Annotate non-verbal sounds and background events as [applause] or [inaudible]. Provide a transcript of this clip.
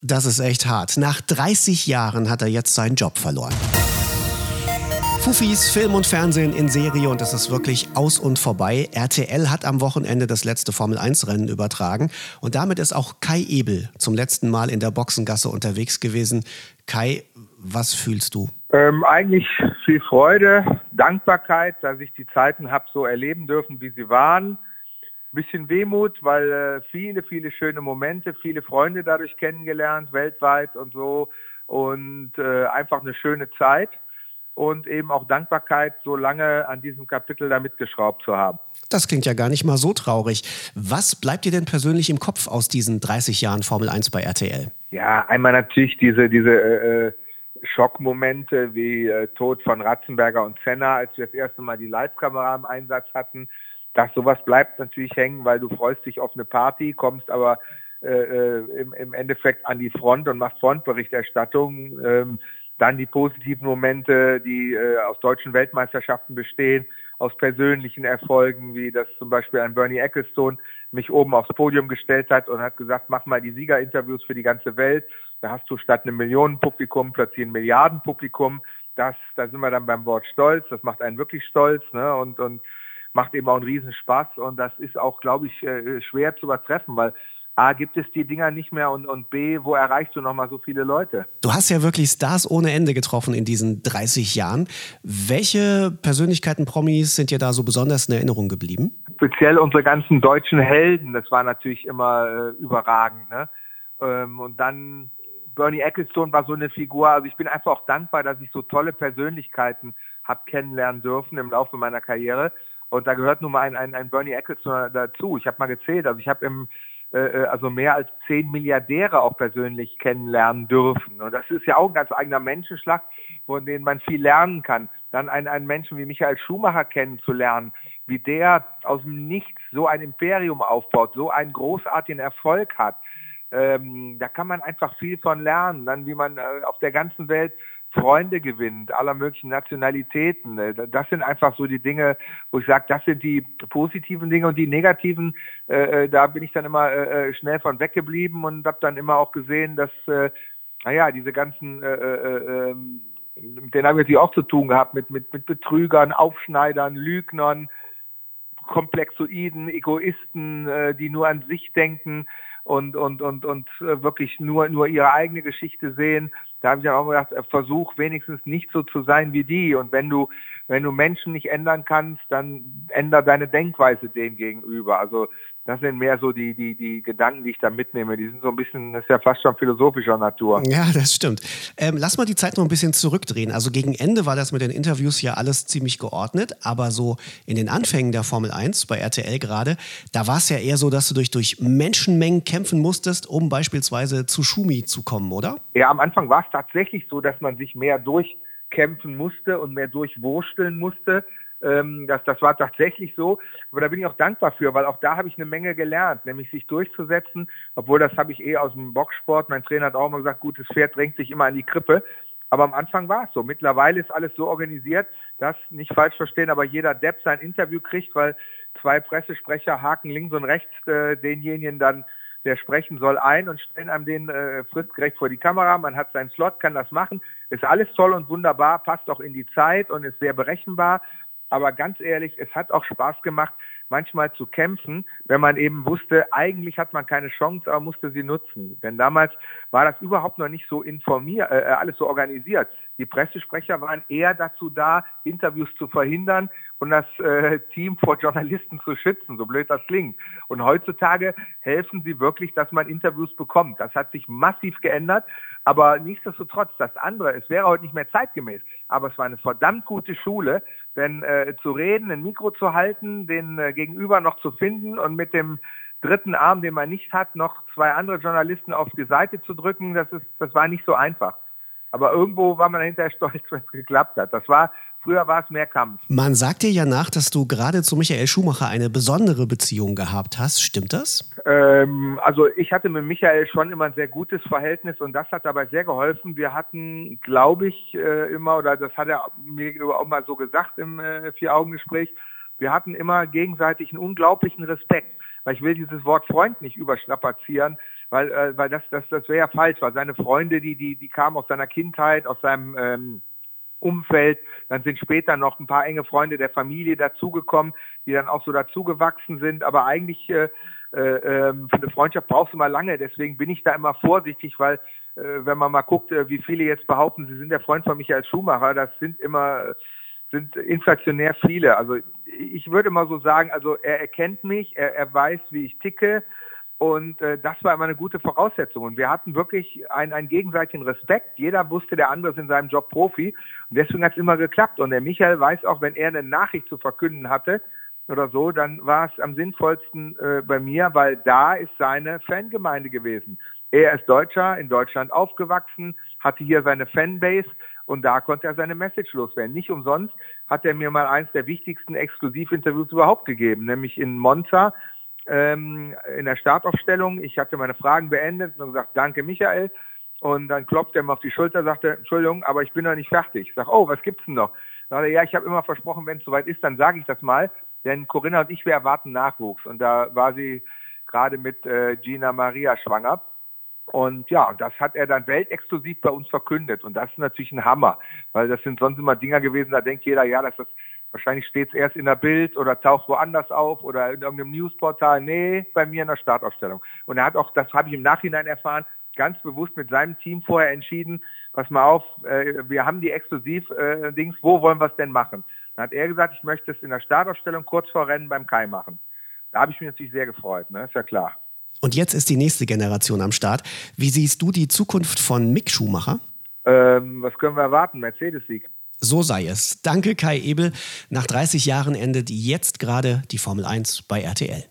Das ist echt hart. Nach 30 Jahren hat er jetzt seinen Job verloren. Fufis Film und Fernsehen in Serie und es ist wirklich aus und vorbei. RTL hat am Wochenende das letzte Formel-1-Rennen übertragen und damit ist auch Kai Ebel zum letzten Mal in der Boxengasse unterwegs gewesen. Kai, was fühlst du? Ähm, eigentlich viel Freude, Dankbarkeit, dass ich die Zeiten habe so erleben dürfen, wie sie waren bisschen Wehmut, weil äh, viele, viele schöne Momente, viele Freunde dadurch kennengelernt, weltweit und so. Und äh, einfach eine schöne Zeit und eben auch Dankbarkeit, so lange an diesem Kapitel da mitgeschraubt zu haben. Das klingt ja gar nicht mal so traurig. Was bleibt dir denn persönlich im Kopf aus diesen 30 Jahren Formel 1 bei RTL? Ja, einmal natürlich diese, diese äh, äh, Schockmomente wie äh, Tod von Ratzenberger und Senna, als wir das erste Mal die Live-Kamera im Einsatz hatten das sowas bleibt natürlich hängen, weil du freust dich auf eine Party, kommst aber äh, äh, im, im, Endeffekt an die Front und machst Frontberichterstattung. Ähm, dann die positiven Momente, die äh, aus deutschen Weltmeisterschaften bestehen, aus persönlichen Erfolgen, wie das zum Beispiel ein Bernie Ecclestone mich oben aufs Podium gestellt hat und hat gesagt, mach mal die Siegerinterviews für die ganze Welt. Da hast du statt einem Millionenpublikum plötzlich ein Milliardenpublikum. Das, da sind wir dann beim Wort Stolz. Das macht einen wirklich stolz. Ne? Und, und macht eben auch einen Riesenspaß und das ist auch, glaube ich, äh, schwer zu übertreffen, weil A, gibt es die Dinger nicht mehr und, und B, wo erreichst du nochmal so viele Leute? Du hast ja wirklich Stars ohne Ende getroffen in diesen 30 Jahren. Welche Persönlichkeiten, Promis sind dir da so besonders in Erinnerung geblieben? Speziell unsere ganzen deutschen Helden, das war natürlich immer äh, überragend. Ne? Ähm, und dann Bernie Ecclestone war so eine Figur. Also ich bin einfach auch dankbar, dass ich so tolle Persönlichkeiten habe kennenlernen dürfen im Laufe meiner Karriere. Und da gehört nun mal ein, ein, ein Bernie Ecclestone dazu. Ich habe mal gezählt, also ich habe im äh, äh, also mehr als zehn Milliardäre auch persönlich kennenlernen dürfen. Und das ist ja auch ein ganz eigener Menschenschlag, von dem man viel lernen kann. Dann einen, einen Menschen wie Michael Schumacher kennenzulernen, wie der aus dem Nichts so ein Imperium aufbaut, so einen großartigen Erfolg hat. Ähm, da kann man einfach viel von lernen. Dann wie man äh, auf der ganzen Welt Freunde gewinnt, aller möglichen Nationalitäten. Äh, das sind einfach so die Dinge, wo ich sage, das sind die positiven Dinge und die negativen, äh, äh, da bin ich dann immer äh, äh schnell von weggeblieben und habe dann immer auch gesehen, dass, äh, naja, diese ganzen, äh, äh, ähm, mit denen haben wir natürlich auch zu tun gehabt, mit, mit, mit Betrügern, Aufschneidern, Lügnern, Komplexoiden, Egoisten, die nur an sich denken und, und, und, und wirklich nur, nur ihre eigene Geschichte sehen da habe ich auch gedacht, äh, versuch wenigstens nicht so zu sein wie die. Und wenn du, wenn du Menschen nicht ändern kannst, dann änder deine Denkweise dem gegenüber. Also das sind mehr so die, die, die Gedanken, die ich da mitnehme. Die sind so ein bisschen, das ist ja fast schon philosophischer Natur. Ja, das stimmt. Ähm, lass mal die Zeit noch ein bisschen zurückdrehen. Also gegen Ende war das mit den Interviews ja alles ziemlich geordnet, aber so in den Anfängen der Formel 1 bei RTL gerade, da war es ja eher so, dass du durch, durch Menschenmengen kämpfen musstest, um beispielsweise zu Schumi zu kommen, oder? Ja, am Anfang war es tatsächlich so, dass man sich mehr durchkämpfen musste und mehr durchwursteln musste. Ähm, das, das war tatsächlich so. Aber da bin ich auch dankbar für, weil auch da habe ich eine Menge gelernt, nämlich sich durchzusetzen. Obwohl das habe ich eh aus dem Boxsport. Mein Trainer hat auch immer gesagt, gutes Pferd drängt sich immer an die Krippe. Aber am Anfang war es so. Mittlerweile ist alles so organisiert, dass, nicht falsch verstehen, aber jeder Depp sein Interview kriegt, weil zwei Pressesprecher haken links und rechts äh, denjenigen dann, der sprechen soll, ein und stellen einem den äh, fristgerecht vor die Kamera. Man hat seinen Slot, kann das machen. Ist alles toll und wunderbar, passt auch in die Zeit und ist sehr berechenbar. Aber ganz ehrlich, es hat auch Spaß gemacht, manchmal zu kämpfen, wenn man eben wusste, eigentlich hat man keine Chance, aber musste sie nutzen. Denn damals war das überhaupt noch nicht so informiert, äh, alles so organisiert. Die Pressesprecher waren eher dazu da, Interviews zu verhindern und das äh, Team vor Journalisten zu schützen, so blöd das klingt. Und heutzutage helfen sie wirklich, dass man Interviews bekommt. Das hat sich massiv geändert, aber nichtsdestotrotz, das andere, es wäre heute nicht mehr zeitgemäß, aber es war eine verdammt gute Schule, denn äh, zu reden, ein Mikro zu halten, den äh, Gegenüber noch zu finden und mit dem dritten Arm, den man nicht hat, noch zwei andere Journalisten auf die Seite zu drücken, das ist, das war nicht so einfach. Aber irgendwo war man hinterher stolz, [laughs] wenn es geklappt hat. Das war, früher war es mehr Kampf. Man sagt dir ja nach, dass du gerade zu Michael Schumacher eine besondere Beziehung gehabt hast. Stimmt das? Ähm, also ich hatte mit Michael schon immer ein sehr gutes Verhältnis und das hat dabei sehr geholfen. Wir hatten, glaube ich, äh, immer, oder das hat er mir auch mal so gesagt im äh, Vier-Augen-Gespräch, wir hatten immer gegenseitig einen unglaublichen Respekt weil ich will dieses Wort Freund nicht überstrapazieren, weil, äh, weil das, das, das wäre ja falsch, weil seine Freunde, die, die, die kamen aus seiner Kindheit, aus seinem ähm, Umfeld. Dann sind später noch ein paar enge Freunde der Familie dazugekommen, die dann auch so dazugewachsen sind. Aber eigentlich äh, äh, ähm, für eine Freundschaft brauchst du mal lange. Deswegen bin ich da immer vorsichtig, weil äh, wenn man mal guckt, äh, wie viele jetzt behaupten, sie sind der Freund von Michael Schumacher, das sind immer sind inflationär viele. Also ich würde mal so sagen, also er erkennt mich, er, er weiß, wie ich ticke, und äh, das war immer eine gute Voraussetzung. Und wir hatten wirklich einen, einen gegenseitigen Respekt. Jeder wusste, der andere ist in seinem Job Profi. Und deswegen hat es immer geklappt. Und der Michael weiß auch, wenn er eine Nachricht zu verkünden hatte oder so, dann war es am sinnvollsten äh, bei mir, weil da ist seine Fangemeinde gewesen. Er ist Deutscher, in Deutschland aufgewachsen, hatte hier seine Fanbase und da konnte er seine Message loswerden. Nicht umsonst hat er mir mal eins der wichtigsten Exklusivinterviews überhaupt gegeben, nämlich in Monza ähm, in der Startaufstellung. Ich hatte meine Fragen beendet und gesagt, danke Michael. Und dann klopft er mir auf die Schulter, sagte, Entschuldigung, aber ich bin noch nicht fertig. Ich sage, oh, was gibt's denn noch? Sagt er, ja, ich habe immer versprochen, wenn es soweit ist, dann sage ich das mal. Denn Corinna und ich, wir erwarten Nachwuchs. Und da war sie gerade mit äh, Gina Maria schwanger. Und ja, das hat er dann weltexklusiv bei uns verkündet. Und das ist natürlich ein Hammer, weil das sind sonst immer Dinger gewesen, da denkt jeder, ja, das ist Wahrscheinlich steht es erst in der Bild oder taucht woanders auf oder in irgendeinem Newsportal. Nee, bei mir in der Startaufstellung. Und er hat auch, das habe ich im Nachhinein erfahren, ganz bewusst mit seinem Team vorher entschieden, pass mal auf, äh, wir haben die Exklusiv-Dings, äh, wo wollen wir es denn machen? Dann hat er gesagt, ich möchte es in der Startaufstellung kurz vor Rennen beim Kai machen. Da habe ich mich natürlich sehr gefreut, ne? ist ja klar. Und jetzt ist die nächste Generation am Start. Wie siehst du die Zukunft von Mick Schumacher? Ähm, was können wir erwarten? Mercedes-Sieg. So sei es. Danke, Kai Ebel. Nach 30 Jahren endet jetzt gerade die Formel 1 bei RTL.